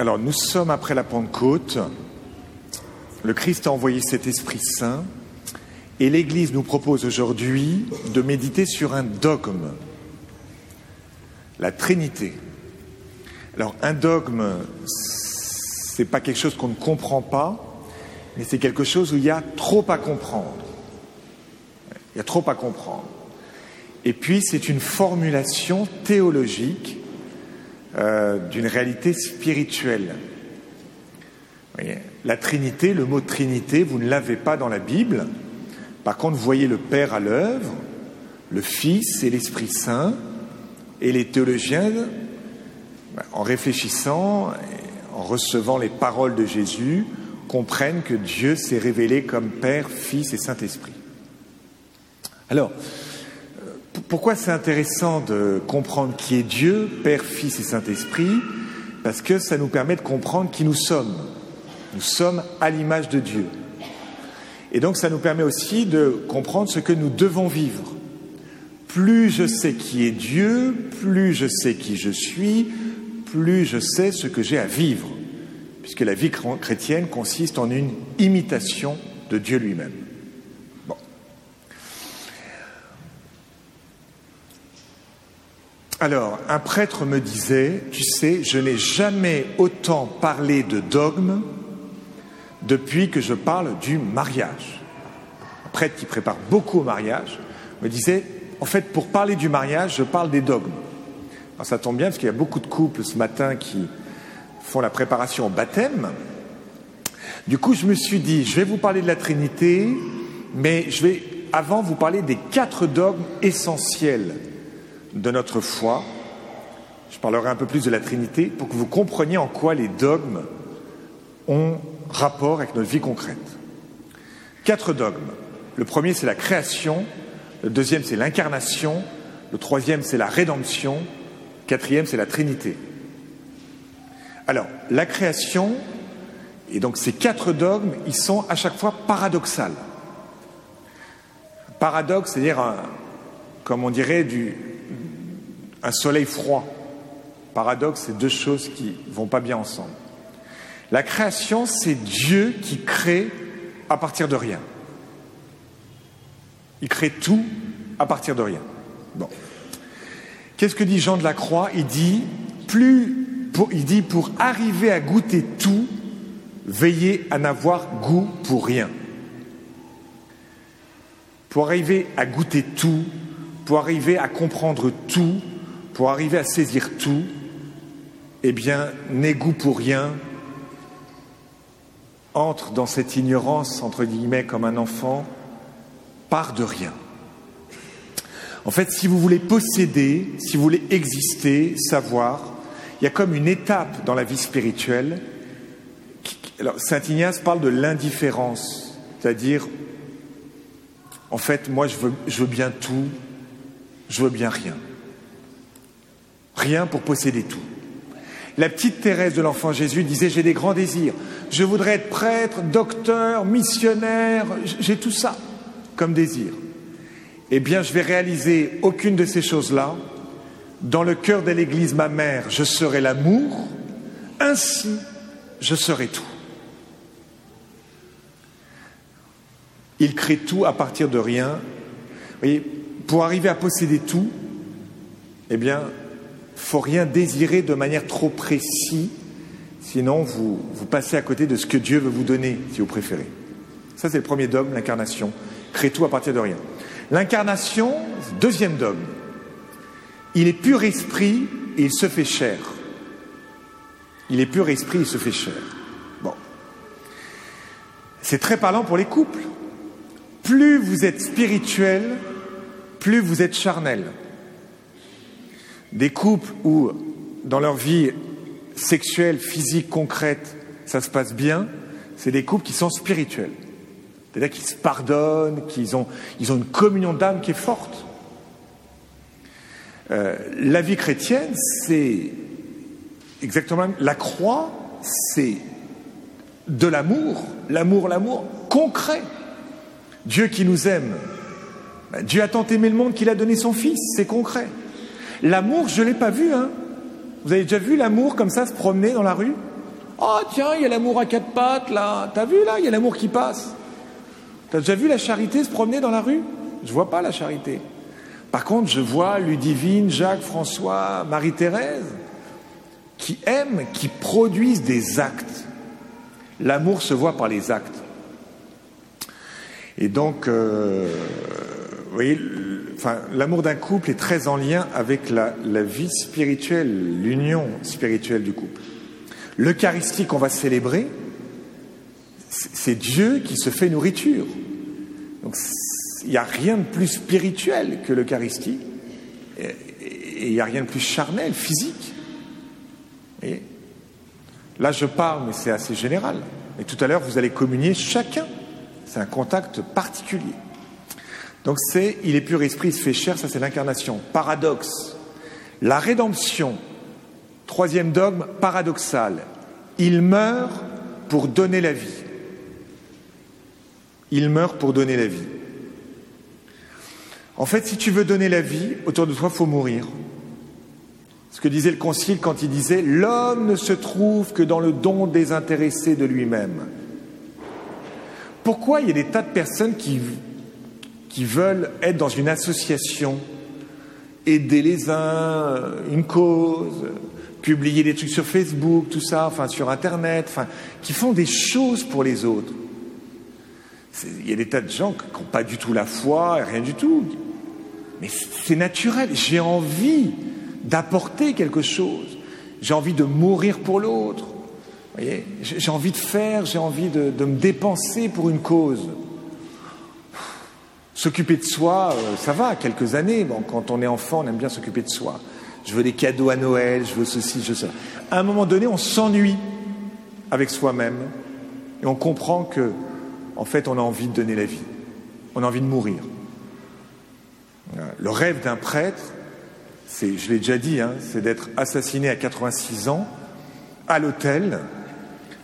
Alors nous sommes après la Pentecôte. Le Christ a envoyé cet Esprit Saint et l'Église nous propose aujourd'hui de méditer sur un dogme, la Trinité. Alors un dogme, c'est pas quelque chose qu'on ne comprend pas, mais c'est quelque chose où il y a trop à comprendre. Il y a trop à comprendre. Et puis c'est une formulation théologique euh, d'une réalité spirituelle. la Trinité, le mot Trinité, vous ne l'avez pas dans la Bible. Par contre, vous voyez le Père à l'œuvre, le Fils et l'Esprit Saint, et les théologiens, en réfléchissant, en recevant les paroles de Jésus, comprennent que Dieu s'est révélé comme Père, Fils et Saint-Esprit. Alors, pourquoi c'est intéressant de comprendre qui est Dieu, Père, Fils et Saint-Esprit? Parce que ça nous permet de comprendre qui nous sommes. Nous sommes à l'image de Dieu. Et donc ça nous permet aussi de comprendre ce que nous devons vivre. Plus je sais qui est Dieu, plus je sais qui je suis, plus je sais ce que j'ai à vivre, puisque la vie chrétienne consiste en une imitation de Dieu lui-même. Alors, un prêtre me disait, tu sais, je n'ai jamais autant parlé de dogme depuis que je parle du mariage. Un prêtre qui prépare beaucoup au mariage me disait, en fait, pour parler du mariage, je parle des dogmes. Alors, ça tombe bien parce qu'il y a beaucoup de couples ce matin qui font la préparation au baptême. Du coup, je me suis dit, je vais vous parler de la Trinité, mais je vais avant vous parler des quatre dogmes essentiels de notre foi. Je parlerai un peu plus de la Trinité pour que vous compreniez en quoi les dogmes ont rapport avec notre vie concrète. Quatre dogmes. Le premier, c'est la création. Le deuxième, c'est l'incarnation. Le troisième, c'est la rédemption. Le quatrième, c'est la Trinité. Alors, la création, et donc ces quatre dogmes, ils sont à chaque fois paradoxales. Paradoxe, c'est-à-dire, comme on dirait, du, un soleil froid. Paradoxe, c'est deux choses qui vont pas bien ensemble. La création, c'est Dieu qui crée à partir de rien. Il crée tout à partir de rien. Bon. Qu'est-ce que dit Jean de la Croix? Il dit plus, pour, il dit pour arriver à goûter tout, veillez à n'avoir goût pour rien. Pour arriver à goûter tout, pour arriver à comprendre tout, pour arriver à saisir tout, eh bien, n'aie goût pour rien, entre dans cette ignorance, entre guillemets, comme un enfant, part de rien. En fait, si vous voulez posséder, si vous voulez exister, savoir, il y a comme une étape dans la vie spirituelle. alors, Saint Ignace parle de l'indifférence, c'est-à-dire, en fait, moi, je veux, je veux bien tout, je veux bien rien. Rien pour posséder tout. La petite Thérèse de l'enfant Jésus disait J'ai des grands désirs. Je voudrais être prêtre, docteur, missionnaire. J'ai tout ça comme désir. Eh bien, je vais réaliser aucune de ces choses-là. Dans le cœur de l'Église, ma mère, je serai l'amour. Ainsi, je serai tout. Il crée tout à partir de rien. Vous voyez, pour arriver à posséder tout, eh bien, faut rien désirer de manière trop précise, sinon vous, vous passez à côté de ce que Dieu veut vous donner, si vous préférez. Ça, c'est le premier dogme, l'incarnation. Crée tout à partir de rien. L'incarnation, deuxième dogme. Il est pur esprit et il se fait chair. Il est pur esprit et il se fait chair. Bon. C'est très parlant pour les couples. Plus vous êtes spirituel, plus vous êtes charnel. Des couples où, dans leur vie sexuelle, physique, concrète, ça se passe bien, c'est des couples qui sont spirituels. C'est-à-dire qu'ils se pardonnent, qu'ils ont, ils ont une communion d'âme qui est forte. Euh, la vie chrétienne, c'est exactement la croix, c'est de l'amour, l'amour, l'amour concret. Dieu qui nous aime. Ben, Dieu a tant aimé le monde qu'il a donné son Fils, c'est concret. L'amour, je ne l'ai pas vu. Hein. Vous avez déjà vu l'amour comme ça se promener dans la rue? Oh tiens, il y a l'amour à quatre pattes là. T'as vu là, il y a l'amour qui passe. T'as déjà vu la charité se promener dans la rue? Je vois pas la charité. Par contre, je vois Ludivine, Jacques, François, Marie-Thérèse qui aiment, qui produisent des actes. L'amour se voit par les actes. Et donc, euh, vous voyez, l'amour d'un couple est très en lien avec la, vie spirituelle, l'union spirituelle du couple. L'Eucharistie qu'on va célébrer, c'est Dieu qui se fait nourriture. Donc il n'y a rien de plus spirituel que l'Eucharistie. Et il n'y a rien de plus charnel, physique. Là, je parle, mais c'est assez général. Et tout à l'heure, vous allez communier chacun. C'est un contact particulier. Donc c'est il est pur esprit, il se fait chair, ça c'est l'incarnation. Paradoxe. La rédemption, troisième dogme paradoxal. Il meurt pour donner la vie. Il meurt pour donner la vie. En fait, si tu veux donner la vie, autour de toi, il faut mourir. Ce que disait le Concile quand il disait L'homme ne se trouve que dans le don désintéressé de lui-même. Pourquoi il y a des tas de personnes qui, qui veulent être dans une association, aider les uns, une cause, publier des trucs sur Facebook, tout ça, enfin sur Internet, enfin, qui font des choses pour les autres il y a des tas de gens qui n'ont pas du tout la foi, rien du tout. Mais c'est naturel. J'ai envie d'apporter quelque chose. J'ai envie de mourir pour l'autre. J'ai envie de faire, j'ai envie de, me dépenser pour une cause. S'occuper de soi, euh, ça va, quelques années. Quand on est enfant, on aime bien s'occuper de soi. Je veux des cadeaux à Noël, je veux ceci, je veux ça. À un moment donné, on s'ennuie avec soi-même et on comprend que en fait, on a envie de donner la vie. On a envie de mourir. Le rêve d'un prêtre, c'est, je l'ai déjà dit, hein, c'est d'être assassiné à 86 ans à l'hôtel,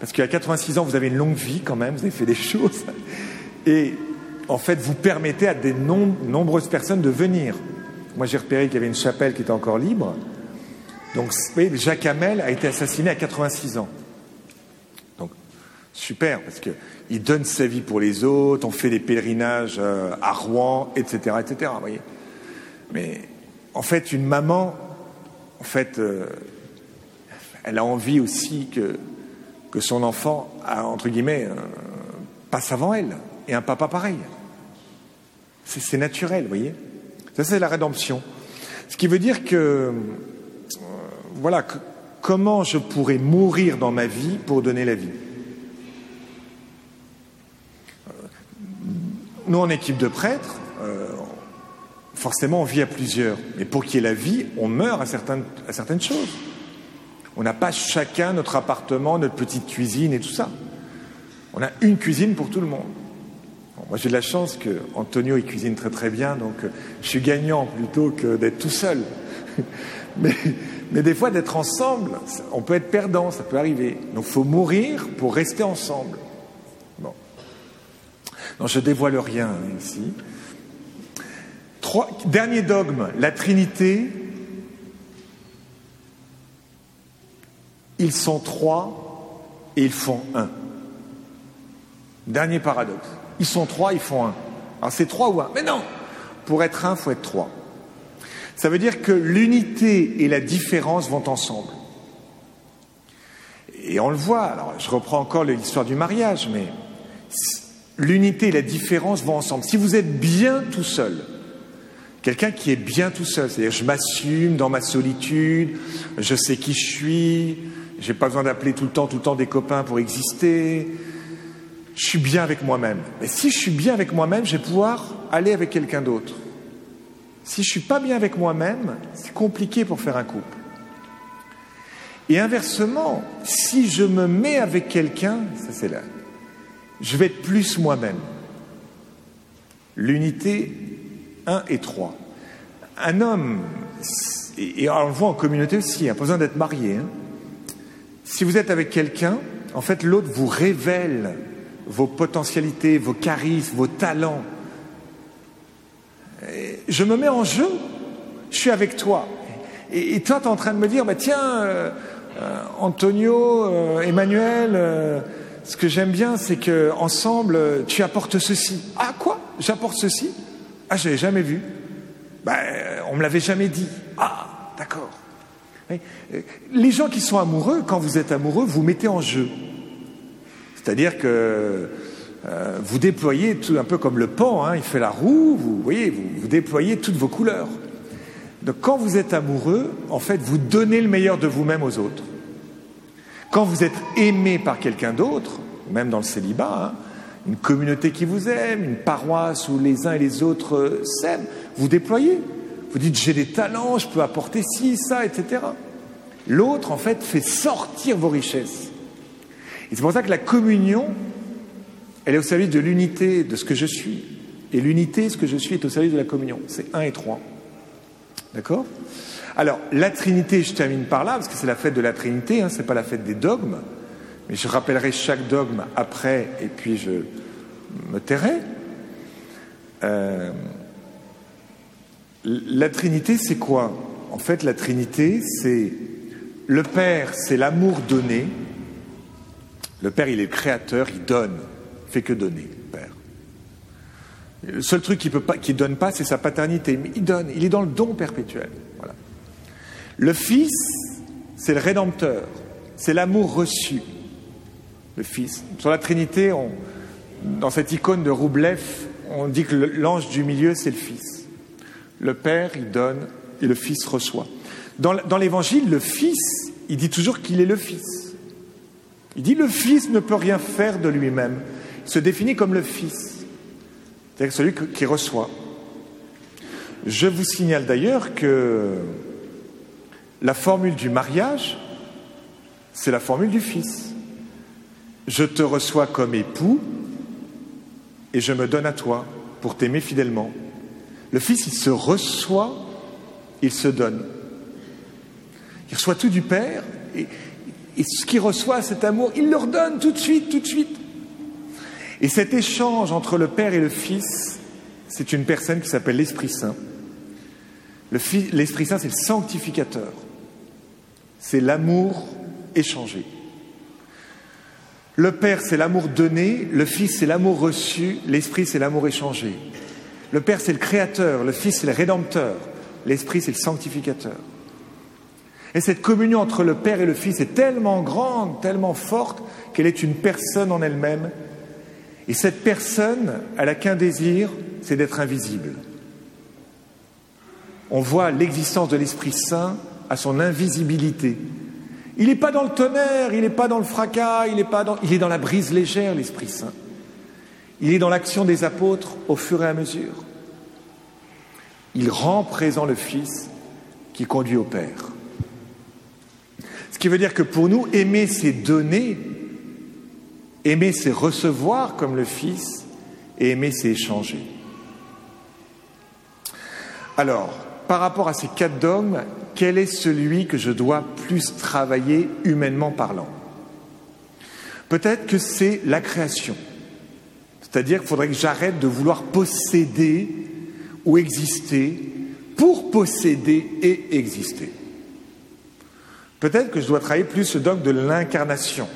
parce qu'à 86 ans, vous avez une longue vie quand même, vous avez fait des choses, et en fait, vous permettez à des nombreuses personnes de venir. Moi, j'ai repéré qu'il y avait une chapelle qui était encore libre. Donc, Jacques Hamel a été assassiné à 86 ans. Donc, super, parce que il donne sa vie pour les autres, on fait des pèlerinages euh, à Rouen, etc., etc. Voyez. Mais en fait, une maman, en fait, euh, elle a envie aussi que, que son enfant, entre guillemets, euh, passe avant elle, et un papa pareil. C'est naturel, vous voyez. Ça, c'est la rédemption. Ce qui veut dire que, voilà, comment je pourrais mourir dans ma vie pour donner la vie? Nous, en équipe de prêtres, euh, forcément, on vit à plusieurs. Mais pour qu'il y ait la vie, on meurt à certaines choses. On n'a pas chacun notre appartement, notre petite cuisine et tout ça. On a une cuisine pour tout le monde. Moi, j'ai de la chance que Antonio cuisine très très bien, donc euh, je suis gagnant plutôt que d'être tout seul. mais, mais des fois, d'être ensemble, on peut être perdant, ça peut arriver. Donc, il faut mourir pour rester ensemble. Non, je dévoile rien ici. dernier dogme, la Trinité. Ils sont trois et ils font un. Dernier paradoxe. Ils sont trois, ils font un. Alors c'est trois ou un? Mais non Pour être un, il faut être trois. Ça veut dire que l'unité et la différence vont ensemble. Et on le voit, alors je reprends encore l'histoire du mariage, mais l'unité et la différence vont ensemble. Si vous êtes bien tout seul, quelqu'un qui est bien tout seul, c'est-à-dire je m'assume dans ma solitude, je sais qui je suis, j'ai pas besoin d'appeler tout le temps, tout le temps des copains pour exister, je suis bien avec moi-même. Mais si je suis bien avec moi-même, je vais pouvoir aller avec quelqu'un d'autre. Si je suis pas bien avec moi-même, c'est compliqué pour faire un couple. Et inversement, si je me mets avec quelqu'un, ça c'est là, je vais être plus moi-même. L'unité 1 et 3. Un homme, et, on le voit en communauté aussi, il n'y a pas besoin d'être marié. Hein. Si vous êtes avec quelqu'un, en fait, l'autre vous révèle vos potentialités, vos charismes, vos talents. je me mets en jeu, je suis avec toi. Et, toi, tu es en train de me dire, bah, tiens, euh, euh, Antonio, euh, Emmanuel, ce que j'aime bien, c'est que ensemble, tu apportes ceci. Ah quoi? J'apporte ceci? Ah, je l'ai jamais vu. Ben, on me l'avait jamais dit. Ah, d'accord. Les gens qui sont amoureux, quand vous êtes amoureux, vous mettez en jeu. C'est-à-dire que vous déployez tout un peu comme le pan, hein, il fait la roue, vous voyez, vous déployez toutes vos couleurs. Donc quand vous êtes amoureux, en fait, vous donnez le meilleur de vous-même aux autres. Quand vous êtes aimé par quelqu'un d'autre, même dans le célibat, hein, une communauté qui vous aime, une paroisse où les uns et les autres euh, s'aiment, vous déployez. Vous dites j'ai des talents, je peux apporter ci, ça, etc. L'autre, en fait, fait sortir vos richesses. Et c'est pour ça que la communion, elle est au service de l'unité de ce que je suis. Et l'unité, ce que je suis, est au service de la communion. C'est un et trois. D'accord? Alors, la Trinité, je termine par là, parce que c'est la fête de la Trinité, hein, ce n'est pas la fête des dogmes, mais je rappellerai chaque dogme après, et puis je me tairai. Euh, la Trinité, c'est quoi? En fait, la Trinité, c'est le Père, c'est l'amour donné. Le Père, il est le créateur, il donne, il fait que donner. Le seul truc qu'il ne donne pas, c'est sa paternité. Mais il donne, il est dans le don perpétuel. Voilà. Le Fils, c'est le Rédempteur, c'est l'amour reçu. Le Fils. Sur la Trinité, dans cette icône de Roublev, on dit que l'ange du milieu, c'est le Fils. Le Père, il donne et le Fils reçoit. Dans l'Évangile, le Fils, il dit toujours qu'il est le Fils. Il dit le Fils ne peut rien faire de lui-même. Il se définit comme le Fils c'est-à-dire celui qui reçoit. Je vous signale d'ailleurs que la formule du mariage, c'est la formule du Fils. Je te reçois comme époux et je me donne à toi pour t'aimer fidèlement. Le Fils, il se reçoit, il se donne. Il reçoit tout du Père et, et ce qu'il reçoit, cet amour, il leur donne tout de suite, tout de suite. Et cet échange entre le Père et le Fils, c'est une personne qui s'appelle l'Esprit Saint. L'Esprit Saint, c'est le sanctificateur. C'est l'amour échangé. Le Père, c'est l'amour donné, le Fils, c'est l'amour reçu, l'Esprit, c'est l'amour échangé. Le Père, c'est le créateur, le Fils, c'est le rédempteur, l'Esprit, c'est le sanctificateur. Et cette communion entre le Père et le Fils est tellement grande, tellement forte, qu'elle est une personne en elle-même et cette personne, elle n'a qu'un désir, c'est d'être invisible. On voit l'existence de l'Esprit Saint à son invisibilité. Il n'est pas dans le tonnerre, il n'est pas dans le fracas, il est, dans... il est dans la brise légère, l'Esprit Saint. Il est dans l'action des apôtres au fur et à mesure. Il rend présent le Fils qui conduit au Père. Ce qui veut dire que pour nous, aimer, c'est donner, Aimer, c'est recevoir comme le Fils, et aimer, c'est échanger. Alors, par rapport à ces quatre dogmes, quel est celui que je dois plus travailler humainement parlant? Peut-être que c'est la création. C'est-à-dire qu'il faudrait que j'arrête de vouloir posséder ou exister pour posséder et exister. Peut-être que je dois travailler plus ce dogme de l'incarnation.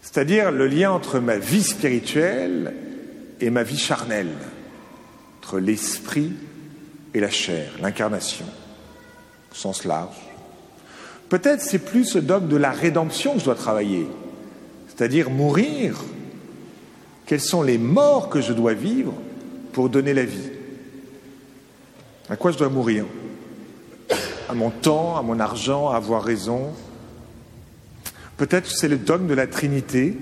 C'est-à-dire le lien entre ma vie spirituelle et ma vie charnelle, entre l'esprit et la chair, l'incarnation, au sens large. Peut-être c'est plus ce dogme de la rédemption que je dois travailler, c'est-à-dire mourir. Quelles sont les morts que je dois vivre pour donner la vie? À quoi je dois mourir? À mon temps, à mon argent, à avoir raison, Peut-être c'est le dogme de la Trinité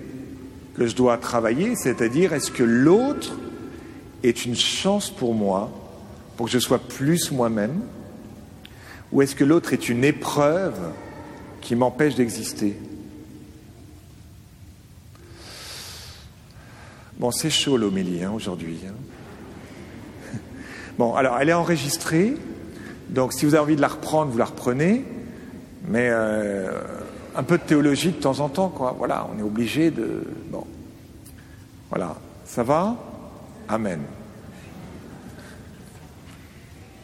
que je dois travailler, c'est-à-dire est-ce que l'autre est une chance pour moi, pour que je sois plus moi-même, ou est-ce que l'autre est une épreuve qui m'empêche d'exister? Bon, c'est chaud l'homélie hein, aujourd'hui. Hein. Bon, alors elle est enregistrée, donc si vous avez envie de la reprendre, vous la reprenez, mais euh, un peu de théologie de temps en temps, quoi. Voilà, on est obligé de. Bon. Voilà. Ça va? Amen.